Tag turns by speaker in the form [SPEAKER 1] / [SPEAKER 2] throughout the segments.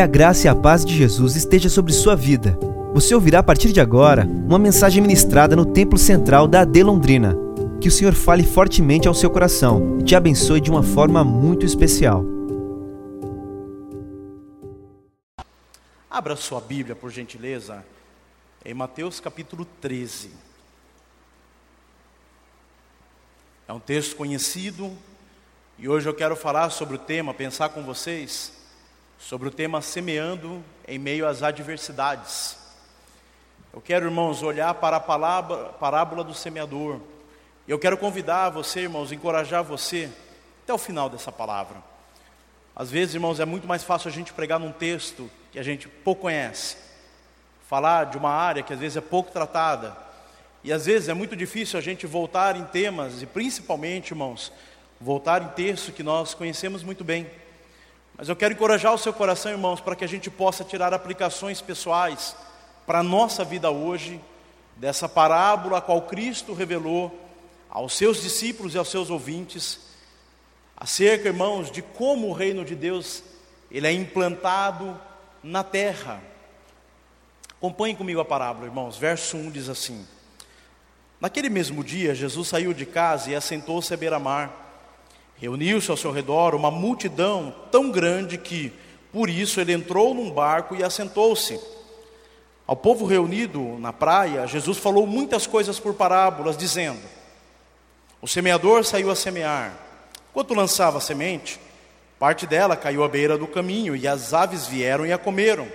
[SPEAKER 1] Que a graça e a paz de Jesus esteja sobre sua vida. Você ouvirá a partir de agora uma mensagem ministrada no Templo Central da AD Londrina. Que o Senhor fale fortemente ao seu coração e te abençoe de uma forma muito especial.
[SPEAKER 2] Abra sua Bíblia, por gentileza, em Mateus capítulo 13. É um texto conhecido e hoje eu quero falar sobre o tema, pensar com vocês sobre o tema semeando em meio às adversidades. Eu quero, irmãos, olhar para a palavra, parábola do semeador. Eu quero convidar você, irmãos, encorajar você até o final dessa palavra. Às vezes, irmãos, é muito mais fácil a gente pregar num texto que a gente pouco conhece, falar de uma área que às vezes é pouco tratada, e às vezes é muito difícil a gente voltar em temas, e principalmente, irmãos, voltar em texto que nós conhecemos muito bem. Mas eu quero encorajar o seu coração, irmãos, para que a gente possa tirar aplicações pessoais para a nossa vida hoje, dessa parábola a qual Cristo revelou aos seus discípulos e aos seus ouvintes, acerca, irmãos, de como o reino de Deus ele é implantado na terra. Acompanhe comigo a parábola, irmãos. Verso 1 diz assim: Naquele mesmo dia, Jesus saiu de casa e assentou-se à beira-mar. Reuniu-se ao seu redor uma multidão tão grande que, por isso, ele entrou num barco e assentou-se. Ao povo reunido na praia, Jesus falou muitas coisas por parábolas, dizendo: O semeador saiu a semear. Quando lançava a semente, parte dela caiu à beira do caminho e as aves vieram e a comeram.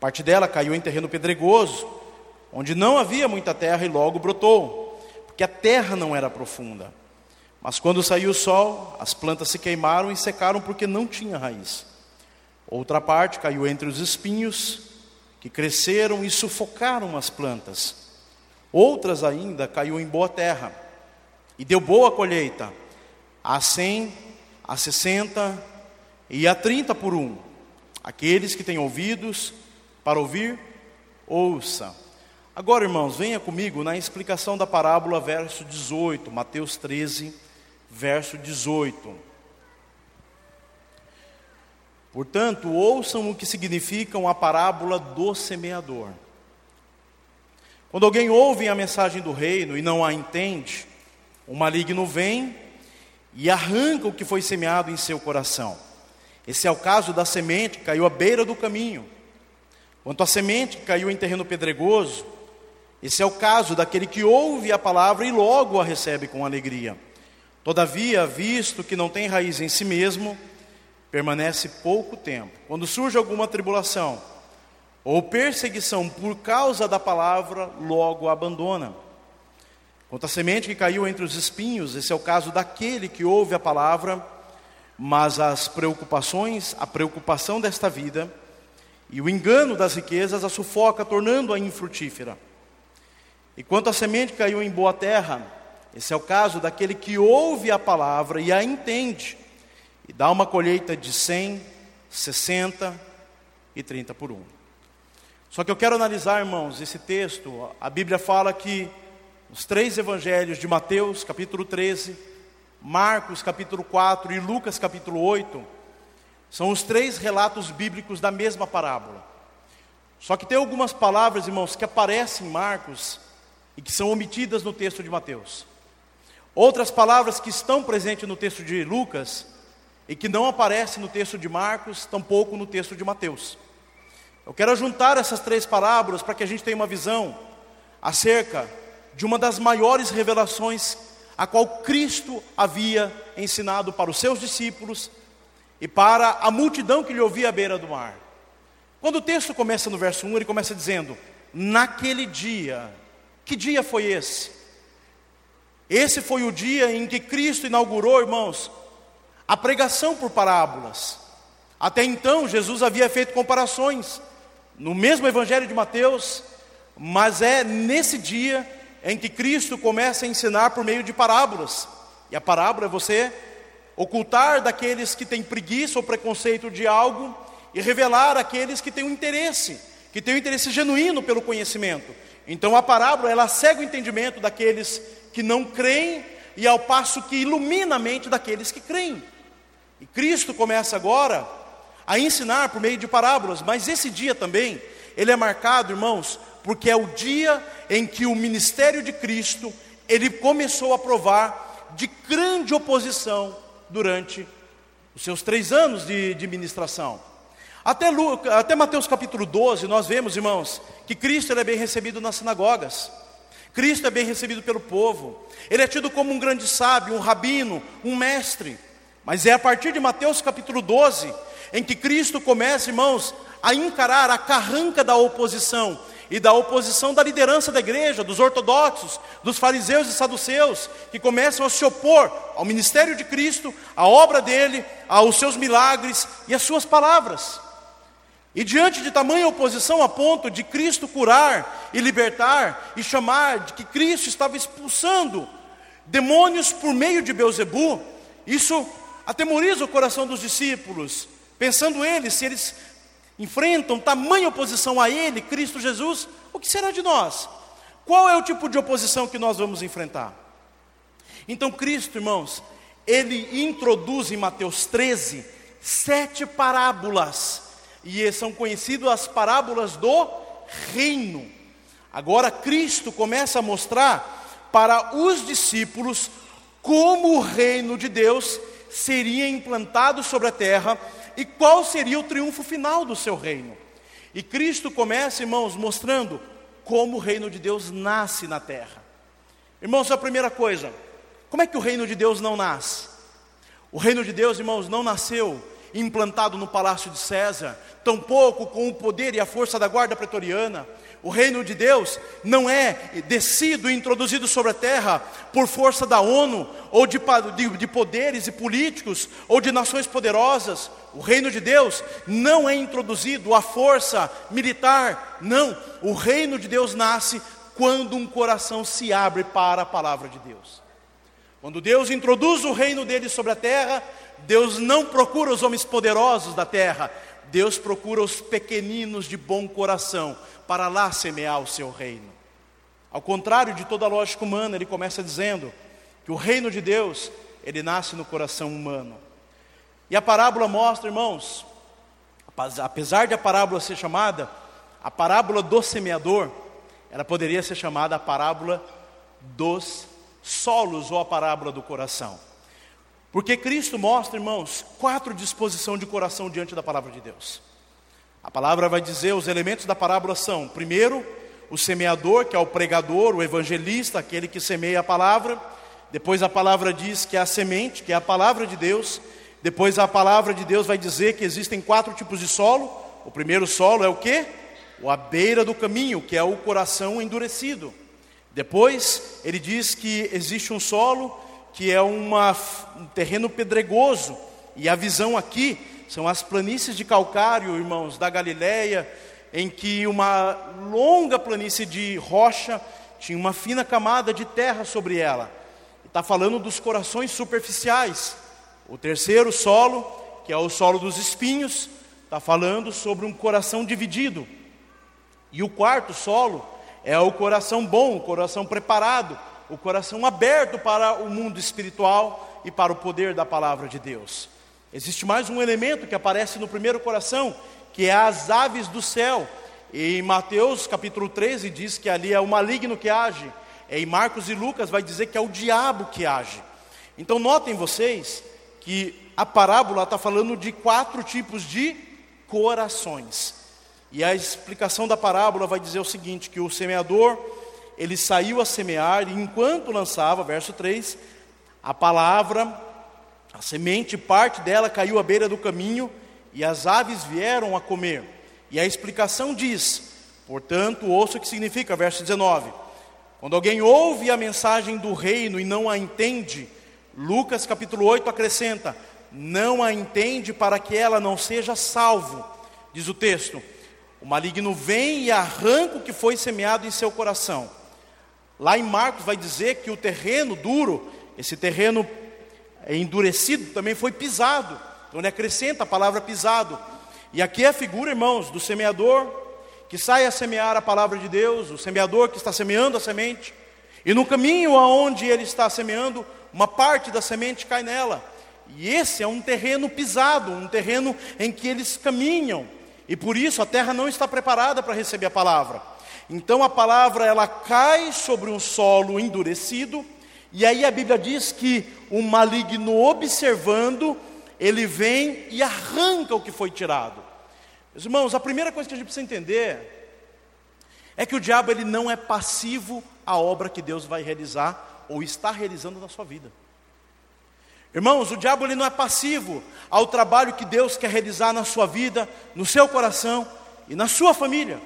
[SPEAKER 2] Parte dela caiu em terreno pedregoso, onde não havia muita terra e logo brotou, porque a terra não era profunda. Mas quando saiu o sol, as plantas se queimaram e secaram porque não tinha raiz. Outra parte caiu entre os espinhos, que cresceram e sufocaram as plantas. Outras ainda caiu em boa terra e deu boa colheita, a cem, a sessenta e a trinta por um. Aqueles que têm ouvidos para ouvir, ouça. Agora, irmãos, venha comigo na explicação da parábola, verso 18, Mateus 13, verso 18. Portanto, ouçam o que significa a parábola do semeador. Quando alguém ouve a mensagem do reino e não a entende, o maligno vem e arranca o que foi semeado em seu coração. Esse é o caso da semente que caiu à beira do caminho. Quanto à semente que caiu em terreno pedregoso, esse é o caso daquele que ouve a palavra e logo a recebe com alegria. Todavia, visto que não tem raiz em si mesmo, permanece pouco tempo. Quando surge alguma tribulação ou perseguição por causa da palavra, logo a abandona. Quanto à semente que caiu entre os espinhos, esse é o caso daquele que ouve a palavra, mas as preocupações, a preocupação desta vida e o engano das riquezas a sufoca, tornando-a infrutífera. E quanto à semente que caiu em boa terra, esse é o caso daquele que ouve a palavra e a entende, e dá uma colheita de 100, 60 e 30 por um. Só que eu quero analisar, irmãos, esse texto. A Bíblia fala que os três evangelhos de Mateus, capítulo 13, Marcos, capítulo 4 e Lucas, capítulo 8, são os três relatos bíblicos da mesma parábola. Só que tem algumas palavras, irmãos, que aparecem em Marcos e que são omitidas no texto de Mateus. Outras palavras que estão presentes no texto de Lucas e que não aparecem no texto de Marcos, tampouco no texto de Mateus. Eu quero juntar essas três parábolas para que a gente tenha uma visão acerca de uma das maiores revelações a qual Cristo havia ensinado para os seus discípulos e para a multidão que lhe ouvia à beira do mar. Quando o texto começa no verso 1, ele começa dizendo: Naquele dia, que dia foi esse? Esse foi o dia em que Cristo inaugurou, irmãos, a pregação por parábolas. Até então, Jesus havia feito comparações no mesmo Evangelho de Mateus, mas é nesse dia em que Cristo começa a ensinar por meio de parábolas. E a parábola é você ocultar daqueles que têm preguiça ou preconceito de algo e revelar aqueles que têm um interesse, que têm um interesse genuíno pelo conhecimento. Então a parábola ela segue o entendimento daqueles que não creem e ao passo que ilumina a mente daqueles que creem. E Cristo começa agora a ensinar por meio de parábolas, mas esse dia também, ele é marcado, irmãos, porque é o dia em que o ministério de Cristo, ele começou a provar de grande oposição durante os seus três anos de, de ministração. Até, Lucas, até Mateus capítulo 12, nós vemos, irmãos, que Cristo é bem recebido nas sinagogas. Cristo é bem recebido pelo povo. Ele é tido como um grande sábio, um rabino, um mestre. Mas é a partir de Mateus capítulo 12 em que Cristo começa, irmãos, a encarar a carranca da oposição e da oposição da liderança da igreja, dos ortodoxos, dos fariseus e saduceus, que começam a se opor ao ministério de Cristo, à obra dele, aos seus milagres e às suas palavras. E diante de tamanha oposição a ponto de Cristo curar e libertar e chamar de que Cristo estava expulsando demônios por meio de Beuzebu, isso atemoriza o coração dos discípulos, pensando eles, se eles enfrentam tamanha oposição a Ele, Cristo Jesus, o que será de nós? Qual é o tipo de oposição que nós vamos enfrentar? Então, Cristo, irmãos, Ele introduz em Mateus 13 sete parábolas e são conhecidas as parábolas do reino. Agora Cristo começa a mostrar para os discípulos como o reino de Deus seria implantado sobre a terra e qual seria o triunfo final do seu reino. E Cristo começa, irmãos, mostrando como o reino de Deus nasce na terra. Irmãos, a primeira coisa, como é que o reino de Deus não nasce? O reino de Deus, irmãos, não nasceu implantado no palácio de César, tampouco com o poder e a força da guarda pretoriana. O reino de Deus não é descido e introduzido sobre a terra por força da ONU, ou de, de, de, poderes e políticos, ou de nações poderosas. O reino de Deus não é introduzido à força militar, não. O reino de Deus nasce quando um coração se abre para a palavra de Deus. Quando Deus introduz o reino dele sobre a terra, Deus não procura os homens poderosos da terra, Deus procura os pequeninos de bom coração para lá semear o seu reino. Ao contrário de toda a lógica humana, ele começa dizendo que o reino de Deus, ele nasce no coração humano. E a parábola mostra, irmãos, apesar de a parábola ser chamada a parábola do semeador, ela poderia ser chamada a parábola dos solos ou a parábola do coração. Porque Cristo mostra, irmãos, quatro disposições de coração diante da palavra de Deus. A palavra vai dizer, os elementos da parábola são: primeiro, o semeador, que é o pregador, o evangelista, aquele que semeia a palavra. Depois a palavra diz que é a semente, que é a palavra de Deus. Depois a palavra de Deus vai dizer que existem quatro tipos de solo. O primeiro solo é o que? O à beira do caminho, que é o coração endurecido. Depois ele diz que existe um solo que é uma, um terreno pedregoso, e a visão aqui são as planícies de calcário, irmãos, da Galileia, em que uma longa planície de rocha tinha uma fina camada de terra sobre ela. Está falando dos corações superficiais. O terceiro solo, que é o solo dos espinhos, está falando sobre um coração dividido. E o quarto solo é o coração bom, o coração preparado, o coração aberto para o mundo espiritual e para o poder da palavra de Deus. Existe mais um elemento que aparece no primeiro coração, que é as aves do céu. E em Mateus capítulo 13 diz que ali é o maligno que age. Em Marcos e Lucas vai dizer que é o diabo que age. Então notem vocês que a parábola está falando de quatro tipos de corações. E a explicação da parábola vai dizer o seguinte: que o semeador ele saiu a semear, e enquanto lançava, verso 3, a palavra, a semente, parte dela caiu à beira do caminho, e as aves vieram a comer. E a explicação diz, portanto, ouça o que significa, verso 19: quando alguém ouve a mensagem do reino e não a entende, Lucas capítulo 8 acrescenta: não a entende para que ela não seja salvo, diz o texto. O maligno vem e arranca o que foi semeado em seu coração. Lá em Marcos vai dizer que o terreno duro, esse terreno endurecido, também foi pisado. Então ele acrescenta a palavra pisado. E aqui é a figura, irmãos, do semeador que sai a semear a palavra de Deus, o semeador que está semeando a semente. E no caminho aonde ele está semeando, uma parte da semente cai nela. E esse é um terreno pisado, um terreno em que eles caminham. E por isso a terra não está preparada para receber a palavra. Então a palavra ela cai sobre um solo endurecido, e aí a Bíblia diz que o maligno observando, ele vem e arranca o que foi tirado. Meus irmãos, a primeira coisa que a gente precisa entender é que o diabo ele não é passivo à obra que Deus vai realizar ou está realizando na sua vida. Irmãos, o diabo ele não é passivo ao trabalho que Deus quer realizar na sua vida, no seu coração e na sua família.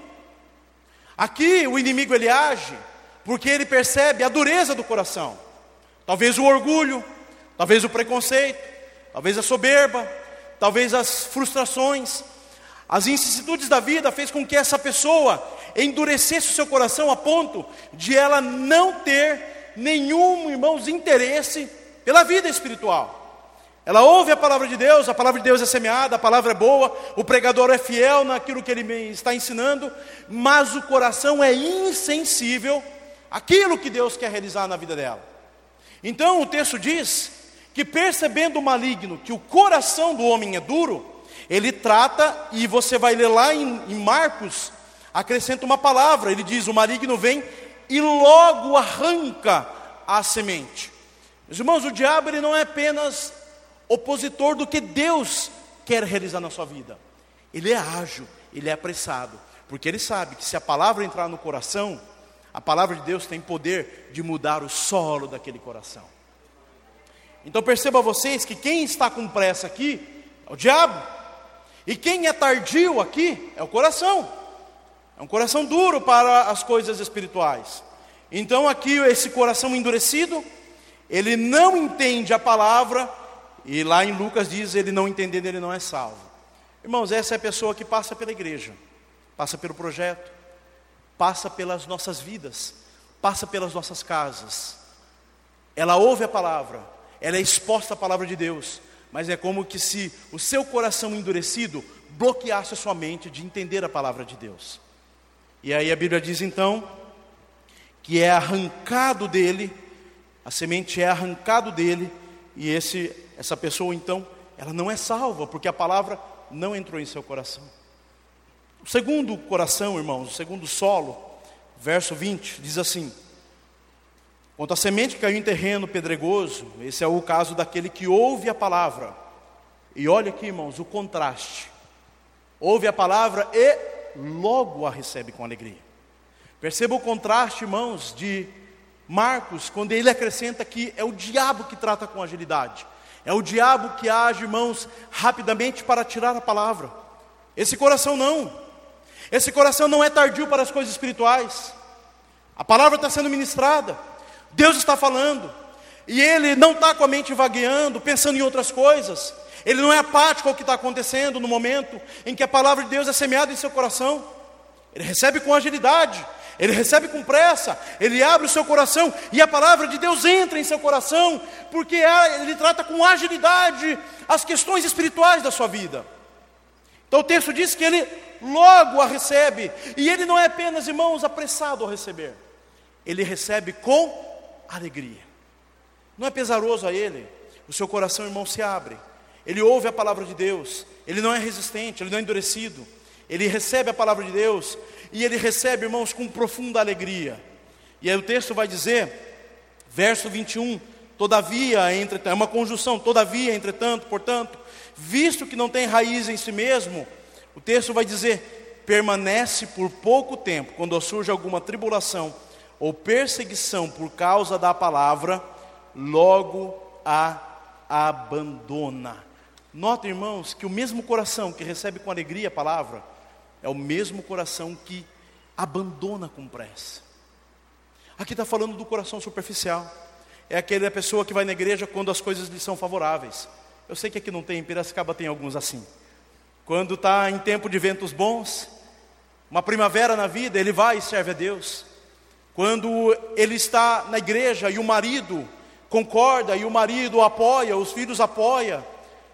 [SPEAKER 2] Aqui o inimigo ele age porque ele percebe a dureza do coração. Talvez o orgulho, talvez o preconceito, talvez a soberba, talvez as frustrações, as vicissitudes da vida fez com que essa pessoa endurecesse o seu coração a ponto de ela não ter nenhum, irmãos, interesse pela vida espiritual. Ela ouve a palavra de Deus, a palavra de Deus é semeada, a palavra é boa, o pregador é fiel naquilo que ele está ensinando, mas o coração é insensível àquilo que Deus quer realizar na vida dela. Então o texto diz que percebendo o maligno que o coração do homem é duro, ele trata, e você vai ler lá em, em Marcos, acrescenta uma palavra, ele diz: o maligno vem e logo arranca a semente. Meus irmãos, o diabo ele não é apenas opositor do que Deus quer realizar na sua vida. Ele é ágil, ele é apressado, porque ele sabe que se a palavra entrar no coração, a palavra de Deus tem poder de mudar o solo daquele coração. Então perceba vocês que quem está com pressa aqui é o diabo, e quem é tardio aqui é o coração. É um coração duro para as coisas espirituais. Então aqui esse coração endurecido, ele não entende a palavra e lá em Lucas diz: ele não entendendo, ele não é salvo. Irmãos, essa é a pessoa que passa pela igreja, passa pelo projeto, passa pelas nossas vidas, passa pelas nossas casas. Ela ouve a palavra, ela é exposta à palavra de Deus, mas é como que se o seu coração endurecido bloqueasse a sua mente de entender a palavra de Deus. E aí a Bíblia diz então que é arrancado dele, a semente é arrancado dele, e esse essa pessoa então, ela não é salva, porque a palavra não entrou em seu coração. O segundo coração, irmãos, o segundo solo, verso 20, diz assim: Quanto à semente caiu em terreno pedregoso, esse é o caso daquele que ouve a palavra. E olha aqui, irmãos, o contraste. Ouve a palavra e logo a recebe com alegria. Perceba o contraste, irmãos, de Marcos, quando ele acrescenta que é o diabo que trata com agilidade. É o diabo que age, irmãos, rapidamente para tirar a palavra. Esse coração não. Esse coração não é tardio para as coisas espirituais. A palavra está sendo ministrada. Deus está falando. E ele não está com a mente vagueando, pensando em outras coisas. Ele não é apático ao que está acontecendo no momento em que a palavra de Deus é semeada em seu coração. Ele recebe com agilidade ele recebe com pressa, ele abre o seu coração e a palavra de Deus entra em seu coração, porque ele trata com agilidade as questões espirituais da sua vida. Então o texto diz que ele logo a recebe, e ele não é apenas, irmãos, apressado a receber, ele recebe com alegria. Não é pesaroso a ele, o seu coração, irmão, se abre, ele ouve a palavra de Deus, ele não é resistente, ele não é endurecido, ele recebe a palavra de Deus e ele recebe, irmãos, com profunda alegria. E aí o texto vai dizer, verso 21, todavia, entretanto, é uma conjunção, todavia, entretanto, portanto, visto que não tem raiz em si mesmo, o texto vai dizer, permanece por pouco tempo, quando surge alguma tribulação ou perseguição por causa da palavra, logo a abandona. Nota, irmãos, que o mesmo coração que recebe com alegria a palavra, é o mesmo coração que abandona com pressa. Aqui está falando do coração superficial. É aquela pessoa que vai na igreja quando as coisas lhe são favoráveis. Eu sei que aqui não tem, em Piracicaba tem alguns assim. Quando está em tempo de ventos bons, uma primavera na vida, ele vai e serve a Deus. Quando ele está na igreja e o marido concorda e o marido apoia, os filhos apoia,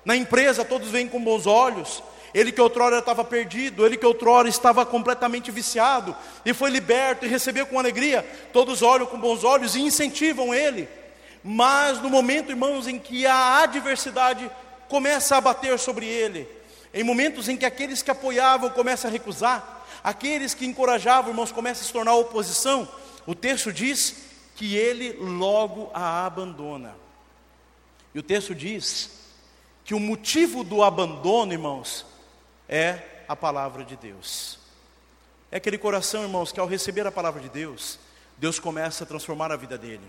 [SPEAKER 2] na empresa todos vêm com bons olhos, ele que outrora estava perdido, ele que outrora estava completamente viciado, e foi liberto e recebeu com alegria, todos olham com bons olhos e incentivam ele. mas no momento, irmãos, em que a adversidade começa a bater sobre ele, em momentos em que aqueles que apoiavam começam a recusar, aqueles que encorajavam, irmãos, começam a se tornar oposição, o texto diz que ele logo a abandona. E o texto diz que o motivo do abandono, irmãos, é a palavra de Deus. É aquele coração, irmãos, que ao receber a palavra de Deus, Deus começa a transformar a vida dele.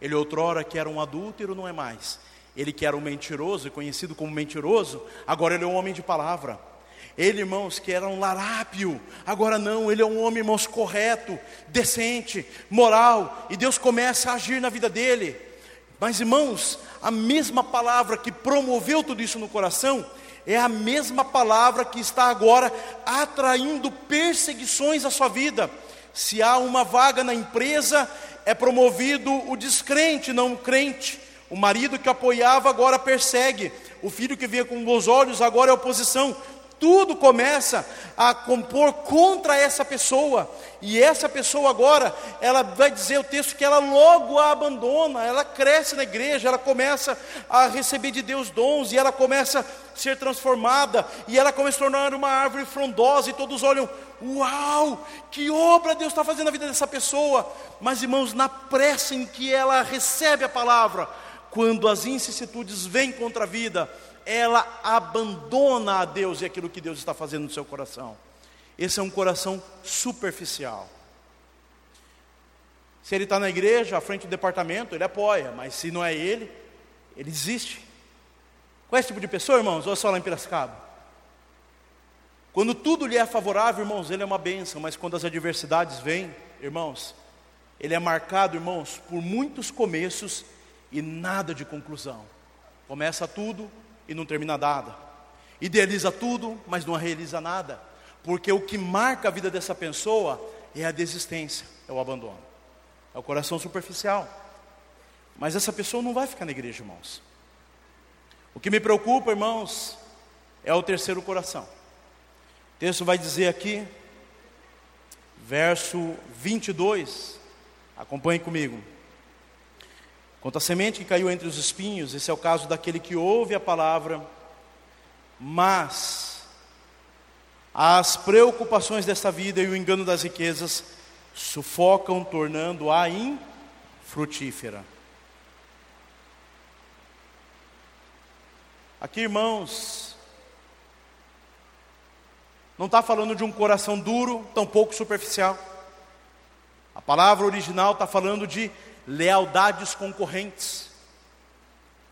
[SPEAKER 2] Ele outrora que era um adúltero, não é mais. Ele que era um mentiroso, conhecido como mentiroso, agora ele é um homem de palavra. Ele, irmãos, que era um larápio, agora não, ele é um homem, irmãos, correto, decente, moral, e Deus começa a agir na vida dele. Mas, irmãos, a mesma palavra que promoveu tudo isso no coração, é a mesma palavra que está agora atraindo perseguições à sua vida. Se há uma vaga na empresa, é promovido o descrente, não o crente. O marido que apoiava agora persegue. O filho que via com bons olhos agora é oposição tudo começa a compor contra essa pessoa, e essa pessoa agora, ela vai dizer o texto que ela logo a abandona, ela cresce na igreja, ela começa a receber de Deus dons, e ela começa a ser transformada, e ela começa a tornar uma árvore frondosa, e todos olham, uau, que obra Deus está fazendo na vida dessa pessoa, mas irmãos, na pressa em que ela recebe a palavra, quando as incissitudes vêm contra a vida, ela abandona a Deus e aquilo que Deus está fazendo no seu coração. Esse é um coração superficial. Se ele está na igreja, à frente do departamento, ele apoia, mas se não é ele, ele desiste. Qual é esse tipo de pessoa, irmãos? É só lá em Piracicaba? Quando tudo lhe é favorável, irmãos, ele é uma bênção, mas quando as adversidades vêm, irmãos, ele é marcado, irmãos, por muitos começos e nada de conclusão. Começa tudo, e não termina nada. Idealiza tudo, mas não realiza nada. Porque o que marca a vida dessa pessoa é a desistência, é o abandono. É o coração superficial. Mas essa pessoa não vai ficar na igreja, irmãos. O que me preocupa, irmãos, é o terceiro coração. O texto vai dizer aqui, verso 22, acompanhe comigo. Quanto à semente que caiu entre os espinhos, esse é o caso daquele que ouve a palavra, mas as preocupações desta vida e o engano das riquezas sufocam, tornando-a infrutífera. Aqui, irmãos, não está falando de um coração duro, tampouco superficial. A palavra original está falando de lealdades concorrentes.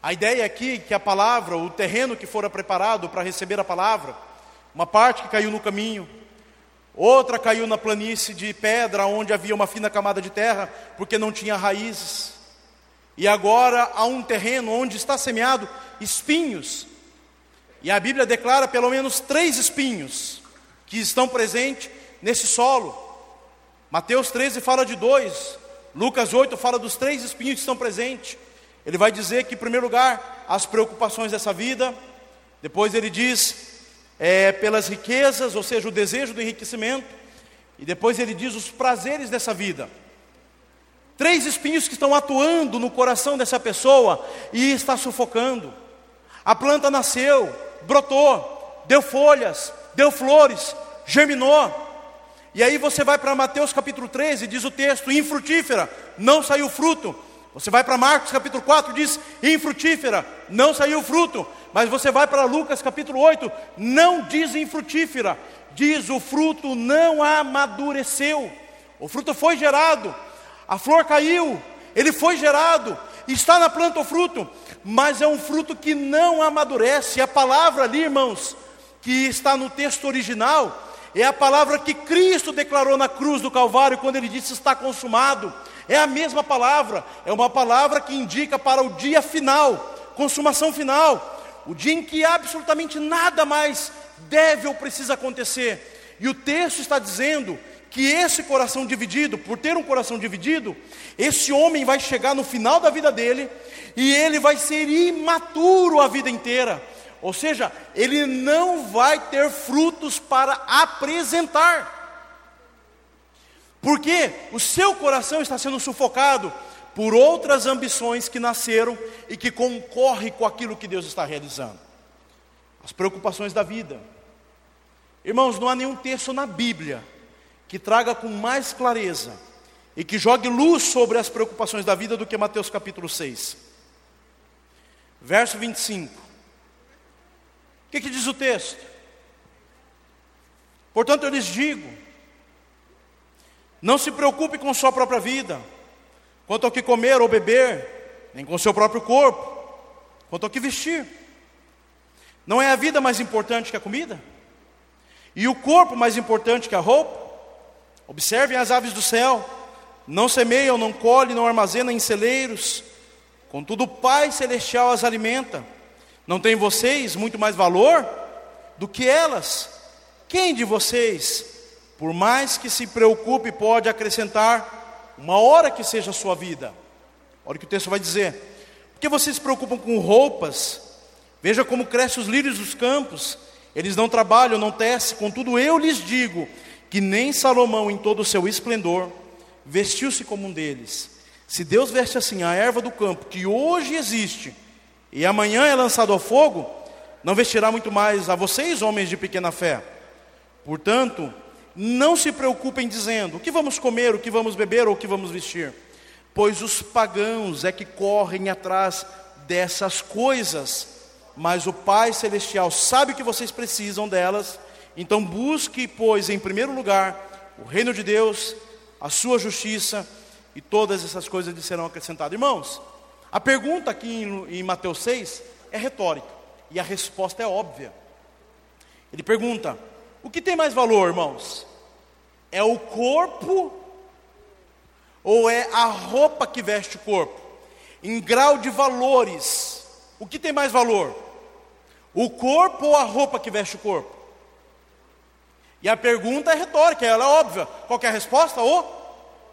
[SPEAKER 2] A ideia aqui é que a palavra, o terreno que fora preparado para receber a palavra, uma parte que caiu no caminho, outra caiu na planície de pedra, onde havia uma fina camada de terra, porque não tinha raízes. E agora há um terreno onde está semeado espinhos. E a Bíblia declara pelo menos três espinhos que estão presentes nesse solo. Mateus 13 fala de dois, Lucas 8 fala dos três espinhos que estão presentes. Ele vai dizer que, em primeiro lugar, as preocupações dessa vida. Depois ele diz é, pelas riquezas, ou seja, o desejo do enriquecimento. E depois ele diz os prazeres dessa vida. Três espinhos que estão atuando no coração dessa pessoa e está sufocando. A planta nasceu, brotou, deu folhas, deu flores, germinou, e aí você vai para Mateus capítulo 13, diz o texto, infrutífera, não saiu fruto. Você vai para Marcos capítulo 4, diz infrutífera, não saiu fruto. Mas você vai para Lucas capítulo 8, não diz infrutífera, diz o fruto não amadureceu. O fruto foi gerado, a flor caiu, ele foi gerado, está na planta o fruto, mas é um fruto que não amadurece. A palavra ali, irmãos, que está no texto original, é a palavra que Cristo declarou na cruz do Calvário quando ele disse está consumado. É a mesma palavra, é uma palavra que indica para o dia final, consumação final, o dia em que absolutamente nada mais deve ou precisa acontecer. E o texto está dizendo que esse coração dividido, por ter um coração dividido, esse homem vai chegar no final da vida dele e ele vai ser imaturo a vida inteira. Ou seja, ele não vai ter frutos para apresentar. Porque o seu coração está sendo sufocado por outras ambições que nasceram e que concorrem com aquilo que Deus está realizando. As preocupações da vida. Irmãos, não há nenhum texto na Bíblia que traga com mais clareza e que jogue luz sobre as preocupações da vida do que Mateus capítulo 6. Verso 25. O que, que diz o texto? Portanto, eu lhes digo: não se preocupe com sua própria vida, quanto ao que comer ou beber, nem com seu próprio corpo, quanto ao que vestir. Não é a vida mais importante que a comida? E o corpo mais importante que a roupa? Observem as aves do céu, não semeiam, não colhem, não armazenam em celeiros, contudo o Pai Celestial as alimenta. Não tem vocês muito mais valor do que elas? Quem de vocês, por mais que se preocupe, pode acrescentar uma hora que seja a sua vida? Olha o que o texto vai dizer. Porque vocês se preocupam com roupas? Veja como crescem os lírios dos campos. Eles não trabalham, não tecem, contudo eu lhes digo que nem Salomão, em todo o seu esplendor, vestiu-se como um deles. Se Deus veste assim a erva do campo, que hoje existe, e amanhã é lançado ao fogo, não vestirá muito mais a vocês, homens de pequena fé. Portanto, não se preocupem dizendo: o que vamos comer, o que vamos beber ou o que vamos vestir, pois os pagãos é que correm atrás dessas coisas, mas o Pai Celestial sabe que vocês precisam delas então busque, pois, em primeiro lugar, o reino de Deus, a sua justiça, e todas essas coisas lhe serão acrescentadas. Irmãos, a pergunta aqui em, em Mateus 6 é retórica, e a resposta é óbvia. Ele pergunta: o que tem mais valor, irmãos? É o corpo ou é a roupa que veste o corpo? Em grau de valores, o que tem mais valor? O corpo ou a roupa que veste o corpo? E a pergunta é retórica, ela é óbvia. Qual é a resposta? O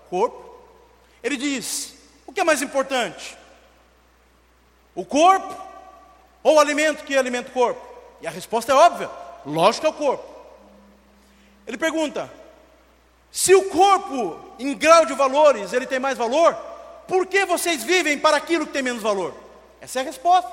[SPEAKER 2] corpo. Ele diz: o que é mais importante? O corpo ou o alimento que alimenta o corpo? E a resposta é óbvia: lógico que é o corpo. Ele pergunta: se o corpo, em grau de valores, ele tem mais valor, por que vocês vivem para aquilo que tem menos valor? Essa é a resposta.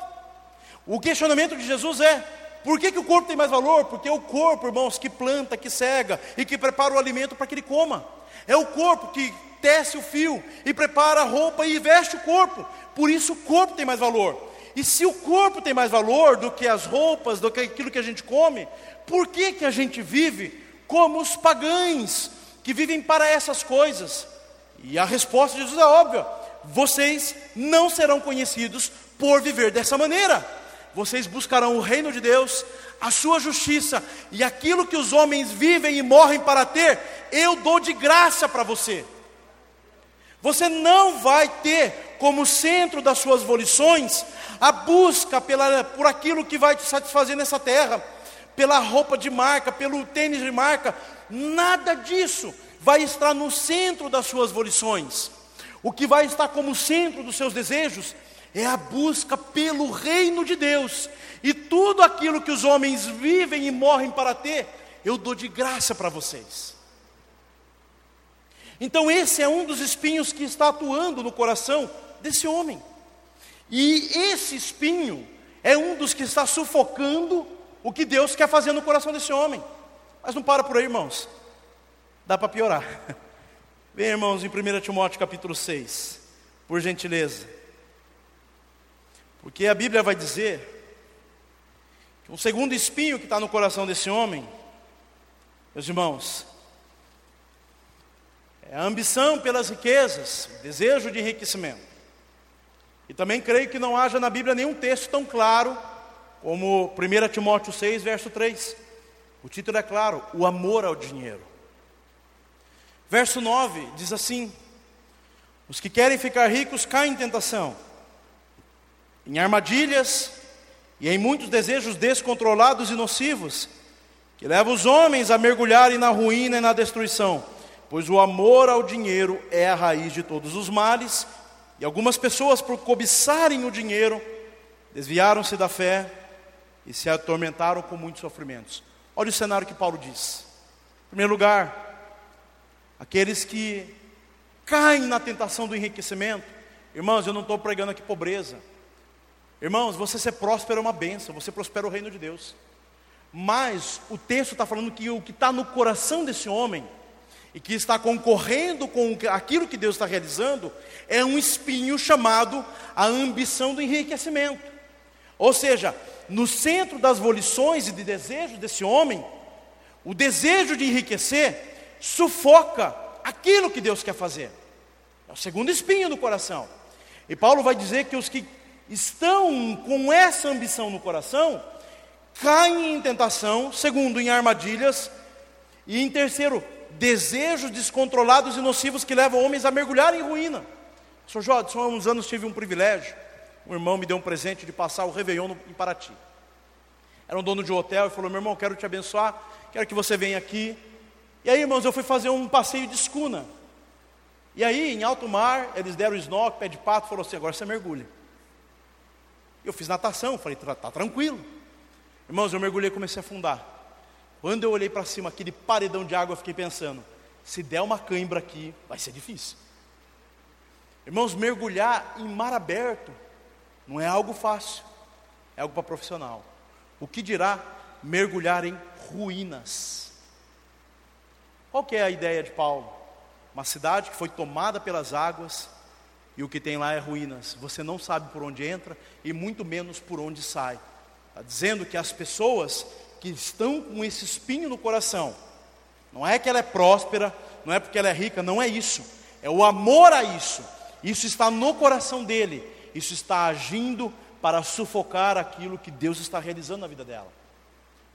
[SPEAKER 2] O questionamento de Jesus é: por que, que o corpo tem mais valor? Porque é o corpo, irmãos, que planta, que cega e que prepara o alimento para que ele coma. É o corpo que tece o fio e prepara a roupa e veste o corpo. Por isso o corpo tem mais valor. E se o corpo tem mais valor do que as roupas, do que aquilo que a gente come, por que, que a gente vive como os pagães que vivem para essas coisas? E a resposta de Jesus é óbvia: vocês não serão conhecidos por viver dessa maneira vocês buscarão o reino de Deus, a sua justiça e aquilo que os homens vivem e morrem para ter, eu dou de graça para você. Você não vai ter como centro das suas volições a busca pela, por aquilo que vai te satisfazer nessa terra, pela roupa de marca, pelo tênis de marca, nada disso vai estar no centro das suas volições. O que vai estar como centro dos seus desejos é a busca pelo reino de Deus. E tudo aquilo que os homens vivem e morrem para ter, eu dou de graça para vocês. Então, esse é um dos espinhos que está atuando no coração desse homem. E esse espinho é um dos que está sufocando o que Deus quer fazer no coração desse homem. Mas não para por aí, irmãos. Dá para piorar. Vem, irmãos, em 1 Timóteo capítulo 6, por gentileza. Porque a Bíblia vai dizer que um segundo espinho que está no coração desse homem, meus irmãos, é a ambição pelas riquezas, desejo de enriquecimento. E também creio que não haja na Bíblia nenhum texto tão claro como 1 Timóteo 6, verso 3. O título é claro: o amor ao dinheiro. Verso 9 diz assim: Os que querem ficar ricos caem em tentação em armadilhas e em muitos desejos descontrolados e nocivos, que levam os homens a mergulharem na ruína e na destruição, pois o amor ao dinheiro é a raiz de todos os males, e algumas pessoas, por cobiçarem o dinheiro, desviaram-se da fé e se atormentaram com muitos sofrimentos. Olha o cenário que Paulo diz. Em primeiro lugar, aqueles que caem na tentação do enriquecimento, Irmãos, eu não estou pregando aqui pobreza. Irmãos, você ser próspero é uma benção, você prospera o reino de Deus. Mas o texto está falando que o que está no coração desse homem, e que está concorrendo com aquilo que Deus está realizando, é um espinho chamado a ambição do enriquecimento. Ou seja, no centro das volições e de desejos desse homem, o desejo de enriquecer sufoca aquilo que Deus quer fazer. É o segundo espinho do coração. E Paulo vai dizer que os que estão com essa ambição no coração caem em tentação, segundo, em armadilhas, e em terceiro, desejos descontrolados e nocivos que levam homens a mergulhar em ruína. Sr. Jodson, há uns anos tive um privilégio, um irmão me deu um presente de passar o Réveillon no, em Paraty. Era um dono de um hotel e falou: Meu irmão, quero te abençoar, quero que você venha aqui. E aí, irmãos, eu fui fazer um passeio de escuna. E aí, em alto mar, eles deram snorkel, pé de pato, falou assim: agora você mergulha. Eu fiz natação, falei: tá, tá tranquilo. Irmãos, eu mergulhei e comecei a afundar. Quando eu olhei para cima, aquele paredão de água, eu fiquei pensando: se der uma cãibra aqui, vai ser difícil. Irmãos, mergulhar em mar aberto não é algo fácil, é algo para profissional. O que dirá mergulhar em ruínas? Qual que é a ideia de Paulo? Uma cidade que foi tomada pelas águas e o que tem lá é ruínas. Você não sabe por onde entra e muito menos por onde sai. Está dizendo que as pessoas que estão com esse espinho no coração, não é que ela é próspera, não é porque ela é rica, não é isso. É o amor a isso. Isso está no coração dele. Isso está agindo para sufocar aquilo que Deus está realizando na vida dela.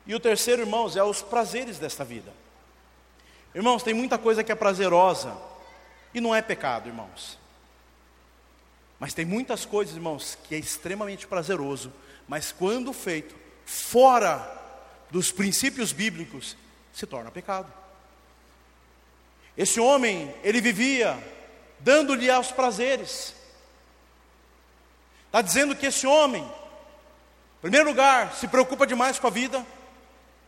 [SPEAKER 2] E o terceiro, irmãos, é os prazeres desta vida. Irmãos, tem muita coisa que é prazerosa e não é pecado, irmãos. Mas tem muitas coisas, irmãos, que é extremamente prazeroso, mas quando feito fora dos princípios bíblicos, se torna pecado. Esse homem, ele vivia dando-lhe aos prazeres. Está dizendo que esse homem, em primeiro lugar, se preocupa demais com a vida,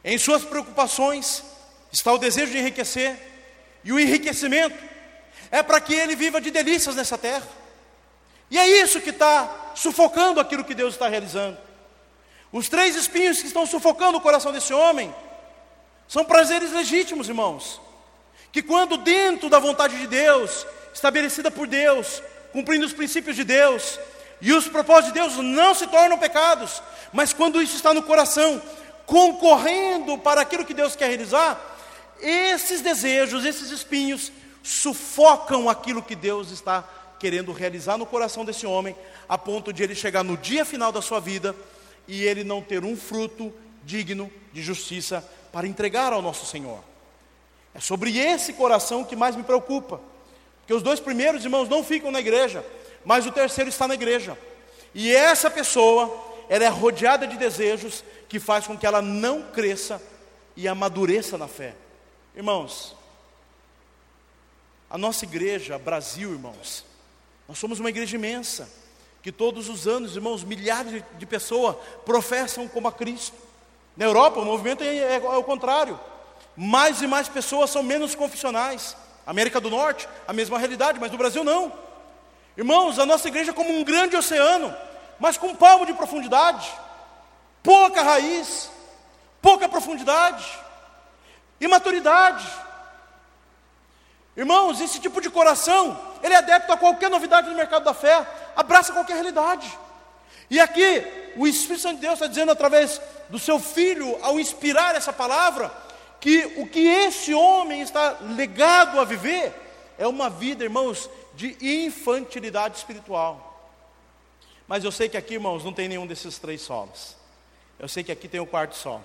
[SPEAKER 2] em suas preocupações, está o desejo de enriquecer, e o enriquecimento é para que ele viva de delícias nessa terra. E é isso que está sufocando aquilo que Deus está realizando. Os três espinhos que estão sufocando o coração desse homem são prazeres legítimos, irmãos. Que quando dentro da vontade de Deus, estabelecida por Deus, cumprindo os princípios de Deus, e os propósitos de Deus não se tornam pecados, mas quando isso está no coração, concorrendo para aquilo que Deus quer realizar, esses desejos, esses espinhos, sufocam aquilo que Deus está querendo realizar no coração desse homem, a ponto de ele chegar no dia final da sua vida e ele não ter um fruto digno de justiça para entregar ao nosso Senhor. É sobre esse coração que mais me preocupa, porque os dois primeiros irmãos não ficam na igreja, mas o terceiro está na igreja, e essa pessoa, ela é rodeada de desejos que faz com que ela não cresça e amadureça na fé. Irmãos, a nossa igreja, Brasil, irmãos, nós somos uma igreja imensa, que todos os anos, irmãos, milhares de pessoas professam como a Cristo. Na Europa, o movimento é, é, é o contrário. Mais e mais pessoas são menos confissionais. América do Norte, a mesma realidade, mas no Brasil não. Irmãos, a nossa igreja é como um grande oceano, mas com um palmo de profundidade, pouca raiz, pouca profundidade, imaturidade. Irmãos, esse tipo de coração, ele é adepto a qualquer novidade no mercado da fé, abraça qualquer realidade. E aqui, o Espírito Santo de Deus está dizendo através do seu filho, ao inspirar essa palavra, que o que esse homem está legado a viver é uma vida, irmãos, de infantilidade espiritual. Mas eu sei que aqui, irmãos, não tem nenhum desses três solos. Eu sei que aqui tem o quarto solo,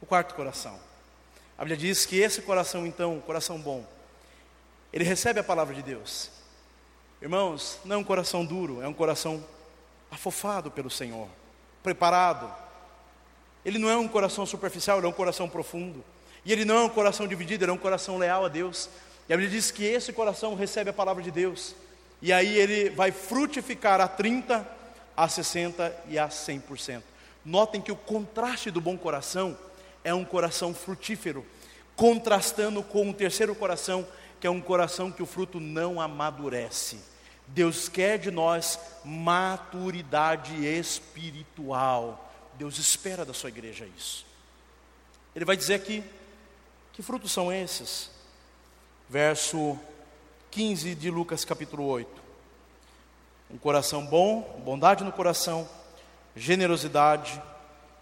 [SPEAKER 2] o quarto coração. A Bíblia diz que esse coração, então, coração bom, ele recebe a palavra de Deus. Irmãos, não é um coração duro, é um coração afofado pelo Senhor, preparado. Ele não é um coração superficial, ele é um coração profundo. E ele não é um coração dividido, ele é um coração leal a Deus. E a Bíblia diz que esse coração recebe a palavra de Deus. E aí ele vai frutificar a 30, a 60 e a 100%. Notem que o contraste do bom coração é um coração frutífero, contrastando com o terceiro coração, que é um coração que o fruto não amadurece. Deus quer de nós maturidade espiritual. Deus espera da sua igreja isso. Ele vai dizer aqui: que frutos são esses? Verso 15 de Lucas capítulo 8. Um coração bom, bondade no coração, generosidade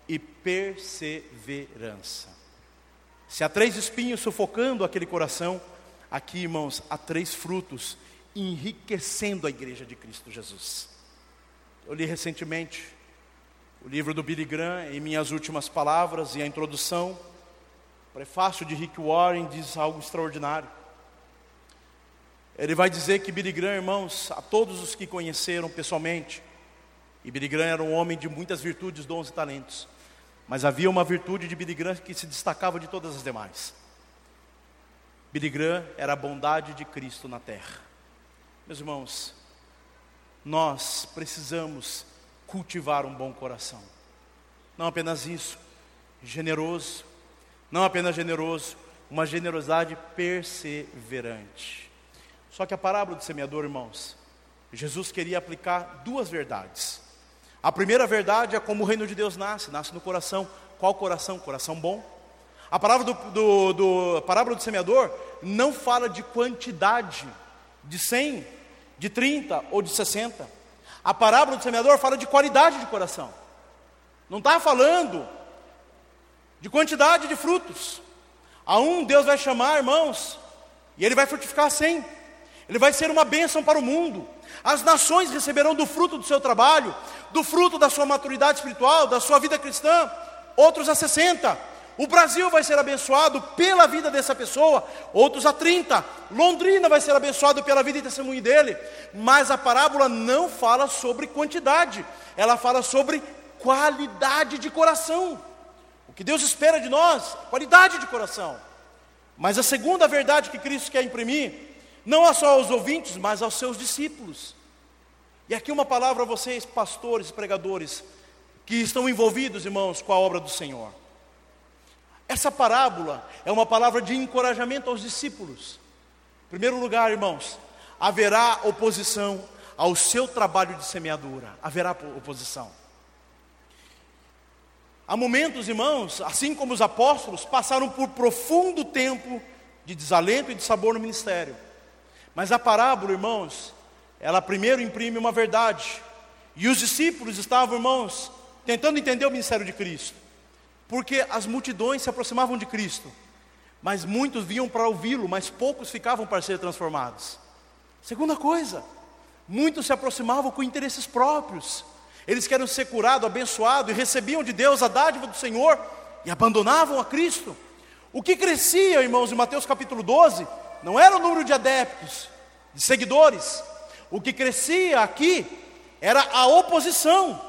[SPEAKER 2] e perseverança. Se há três espinhos sufocando aquele coração, aqui, irmãos, há três frutos enriquecendo a igreja de Cristo Jesus. Eu li recentemente o livro do Billy Graham, em minhas últimas palavras e a introdução, o prefácio de Rick Warren diz algo extraordinário. Ele vai dizer que Billy Graham, irmãos, a todos os que conheceram pessoalmente, e Billy Graham era um homem de muitas virtudes, dons e talentos, mas havia uma virtude de Billy Graham que se destacava de todas as demais. Billy Graham era a bondade de Cristo na terra. Meus irmãos, nós precisamos cultivar um bom coração. Não apenas isso, generoso, não apenas generoso, uma generosidade perseverante. Só que a parábola do semeador, irmãos, Jesus queria aplicar duas verdades. A primeira verdade é como o reino de Deus nasce, nasce no coração. Qual coração? Coração bom. A palavra do, do, do parábola do semeador não fala de quantidade, de 100, de 30 ou de 60. A parábola do semeador fala de qualidade de coração. Não está falando de quantidade de frutos. A um Deus vai chamar, irmãos, e ele vai frutificar 100. Ele vai ser uma bênção para o mundo. As nações receberão do fruto do seu trabalho, do fruto da sua maturidade espiritual, da sua vida cristã, outros a 60. O Brasil vai ser abençoado pela vida dessa pessoa, outros a 30. Londrina vai ser abençoado pela vida e testemunho dele. Mas a parábola não fala sobre quantidade, ela fala sobre qualidade de coração. O que Deus espera de nós, qualidade de coração. Mas a segunda verdade que Cristo quer imprimir não só aos ouvintes, mas aos seus discípulos. E aqui uma palavra a vocês, pastores, pregadores, que estão envolvidos, irmãos, com a obra do Senhor. Essa parábola é uma palavra de encorajamento aos discípulos. Em primeiro lugar, irmãos, haverá oposição ao seu trabalho de semeadura, haverá oposição. Há momentos, irmãos, assim como os apóstolos, passaram por profundo tempo de desalento e de sabor no ministério. Mas a parábola, irmãos, ela primeiro imprime uma verdade. E os discípulos estavam, irmãos, tentando entender o ministério de Cristo. Porque as multidões se aproximavam de Cristo. Mas muitos vinham para ouvi-lo, mas poucos ficavam para ser transformados. Segunda coisa, muitos se aproximavam com interesses próprios. Eles queriam ser curados, abençoados e recebiam de Deus a dádiva do Senhor e abandonavam a Cristo. O que crescia, irmãos, em Mateus capítulo 12, não era o número de adeptos, de seguidores. O que crescia aqui era a oposição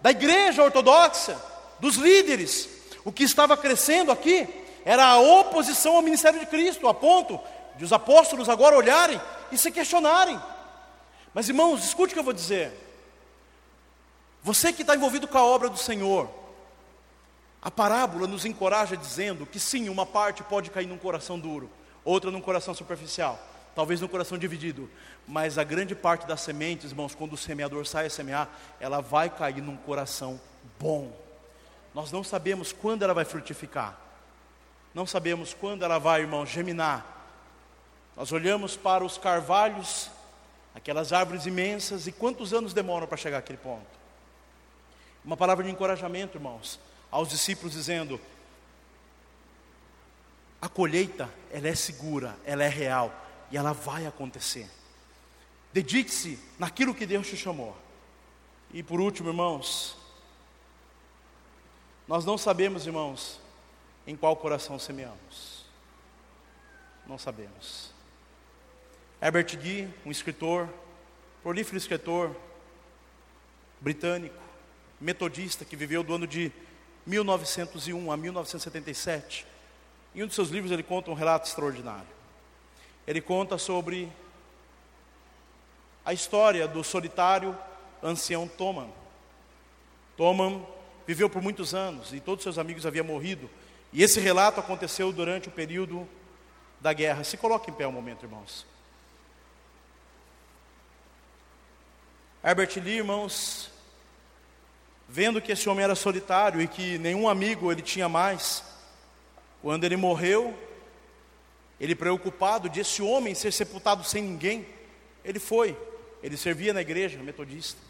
[SPEAKER 2] da igreja ortodoxa, dos líderes. O que estava crescendo aqui era a oposição ao ministério de Cristo, a ponto de os apóstolos agora olharem e se questionarem. Mas irmãos, escute o que eu vou dizer. Você que está envolvido com a obra do Senhor, a parábola nos encoraja dizendo que sim, uma parte pode cair num coração duro, outra num coração superficial, talvez num coração dividido, mas a grande parte das sementes, irmãos, quando o semeador sai a semear, ela vai cair num coração bom. Nós não sabemos quando ela vai frutificar, não sabemos quando ela vai, irmão, geminar. Nós olhamos para os carvalhos, aquelas árvores imensas, e quantos anos demoram para chegar àquele ponto? Uma palavra de encorajamento, irmãos, aos discípulos, dizendo: a colheita, ela é segura, ela é real e ela vai acontecer. Dedique-se naquilo que Deus te chamou. E por último, irmãos, nós não sabemos, irmãos, em qual coração semeamos. Não sabemos. Herbert Guy, um escritor, prolífero escritor britânico, metodista, que viveu do ano de 1901 a 1977, em um de seus livros ele conta um relato extraordinário. Ele conta sobre a história do solitário ancião Toman. Toman viveu por muitos anos e todos seus amigos haviam morrido. E esse relato aconteceu durante o período da guerra. Se coloque em pé um momento, irmãos. Herbert Lee, irmãos, vendo que esse homem era solitário e que nenhum amigo ele tinha mais, quando ele morreu, ele preocupado de esse homem ser sepultado sem ninguém, ele foi, ele servia na igreja metodista.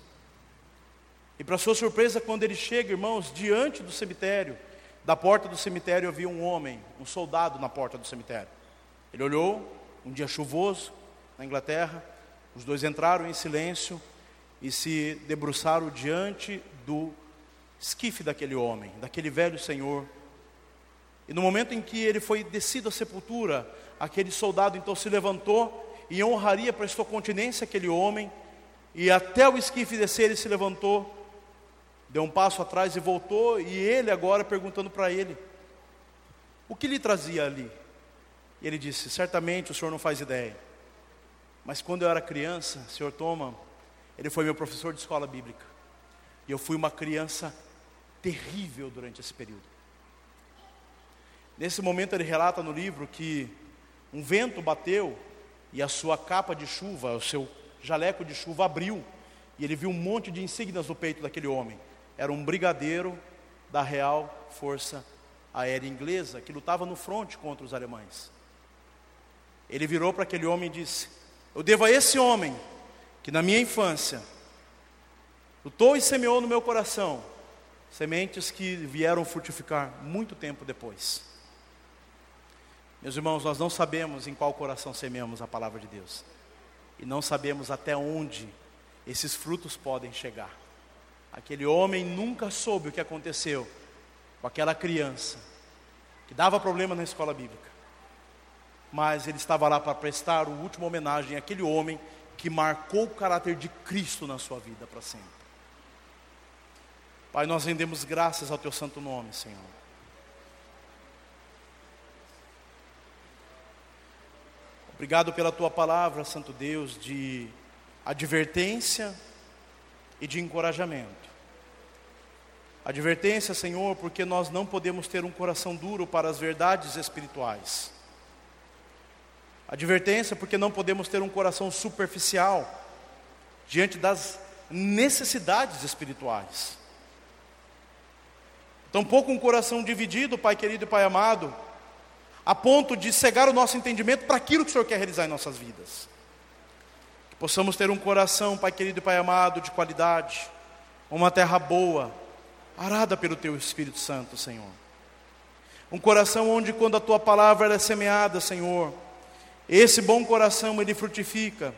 [SPEAKER 2] E para sua surpresa, quando ele chega, irmãos, diante do cemitério, da porta do cemitério havia um homem, um soldado na porta do cemitério. Ele olhou, um dia chuvoso, na Inglaterra, os dois entraram em silêncio e se debruçaram diante do esquife daquele homem, daquele velho senhor. E no momento em que ele foi descido à sepultura, aquele soldado então se levantou e honraria prestou continência àquele homem, e até o esquife descer ele se levantou deu um passo atrás e voltou, e ele agora perguntando para ele: O que lhe trazia ali? E ele disse: Certamente o senhor não faz ideia, mas quando eu era criança, senhor Toma, ele foi meu professor de escola bíblica, e eu fui uma criança terrível durante esse período. Nesse momento ele relata no livro que um vento bateu e a sua capa de chuva, o seu jaleco de chuva abriu, e ele viu um monte de insígnias no peito daquele homem era um brigadeiro da Real Força Aérea Inglesa que lutava no fronte contra os alemães. Ele virou para aquele homem e disse: Eu devo a esse homem que na minha infância lutou e semeou no meu coração sementes que vieram frutificar muito tempo depois. Meus irmãos, nós não sabemos em qual coração semeamos a palavra de Deus, e não sabemos até onde esses frutos podem chegar. Aquele homem nunca soube o que aconteceu com aquela criança que dava problema na escola bíblica. Mas ele estava lá para prestar o último homenagem àquele homem que marcou o caráter de Cristo na sua vida para sempre. Pai, nós rendemos graças ao teu santo nome, Senhor. Obrigado pela tua palavra, Santo Deus, de advertência e de encorajamento. Advertência, Senhor, porque nós não podemos ter um coração duro para as verdades espirituais. Advertência, porque não podemos ter um coração superficial diante das necessidades espirituais. Tampouco um coração dividido, Pai querido e Pai amado, a ponto de cegar o nosso entendimento para aquilo que o Senhor quer realizar em nossas vidas. Que possamos ter um coração, Pai querido e Pai amado, de qualidade, uma terra boa, arada pelo Teu Espírito Santo, Senhor. Um coração onde, quando a Tua palavra é semeada, Senhor, esse bom coração ele frutifica,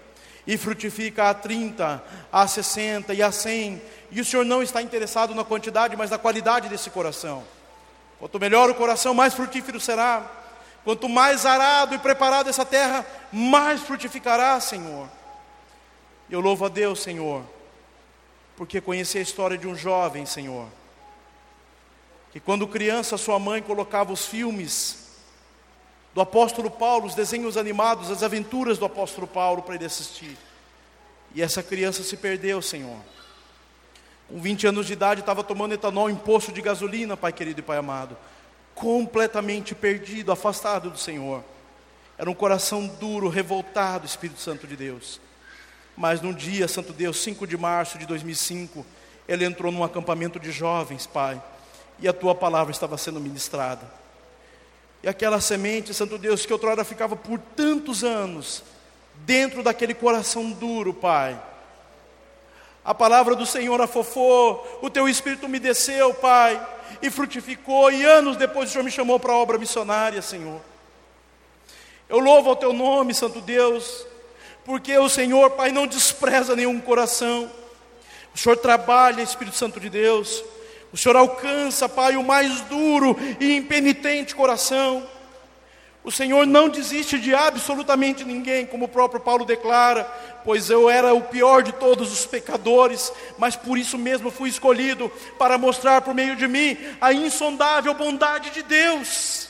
[SPEAKER 2] e frutifica a 30, a 60 e a 100, e o Senhor não está interessado na quantidade, mas na qualidade desse coração. Quanto melhor o coração, mais frutífero será. Quanto mais arado e preparado essa terra, mais frutificará, Senhor. Eu louvo a Deus, Senhor, porque conheci a história de um jovem, Senhor, que quando criança sua mãe colocava os filmes do apóstolo Paulo, os desenhos animados, as aventuras do apóstolo Paulo para ele assistir. E essa criança se perdeu, Senhor. Com 20 anos de idade estava tomando etanol em poço de gasolina, Pai querido e Pai amado. Completamente perdido, afastado do Senhor. Era um coração duro, revoltado, Espírito Santo de Deus. Mas num dia, Santo Deus, 5 de março de 2005, ele entrou num acampamento de jovens, Pai, e a tua palavra estava sendo ministrada. E aquela semente, Santo Deus, que outrora ficava por tantos anos dentro daquele coração duro, Pai. A palavra do Senhor afofou, o teu espírito me desceu, Pai, e frutificou, e anos depois o Senhor me chamou para a obra missionária, Senhor. Eu louvo ao teu nome, Santo Deus, porque o Senhor, Pai, não despreza nenhum coração. O Senhor trabalha, Espírito Santo de Deus. O Senhor alcança, Pai, o mais duro e impenitente coração. O Senhor não desiste de absolutamente ninguém, como o próprio Paulo declara, pois eu era o pior de todos os pecadores, mas por isso mesmo fui escolhido para mostrar por meio de mim a insondável bondade de Deus.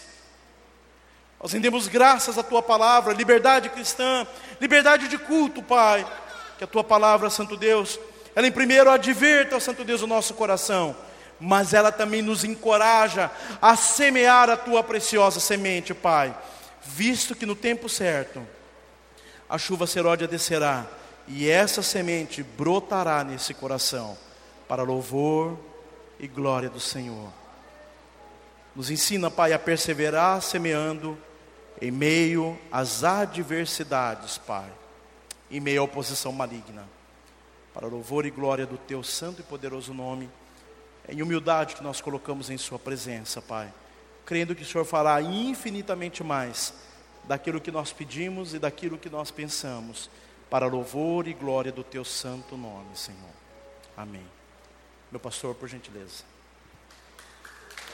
[SPEAKER 2] Nós rendemos graças à tua palavra, liberdade cristã, liberdade de culto, Pai. Que a tua palavra, Santo Deus, ela em primeiro advirta, Santo Deus, o nosso coração, mas ela também nos encoraja a semear a tua preciosa semente, Pai. Visto que no tempo certo a chuva seródia descerá e essa semente brotará nesse coração para louvor e glória do Senhor. Nos ensina, Pai, a perseverar semeando em meio às adversidades, Pai, em meio à oposição maligna, para louvor e glória do Teu santo e poderoso nome, em humildade que nós colocamos em Sua presença, Pai, crendo que o Senhor fará infinitamente mais daquilo que nós pedimos e daquilo que nós pensamos, para louvor e glória do Teu santo nome, Senhor. Amém. Meu pastor, por gentileza.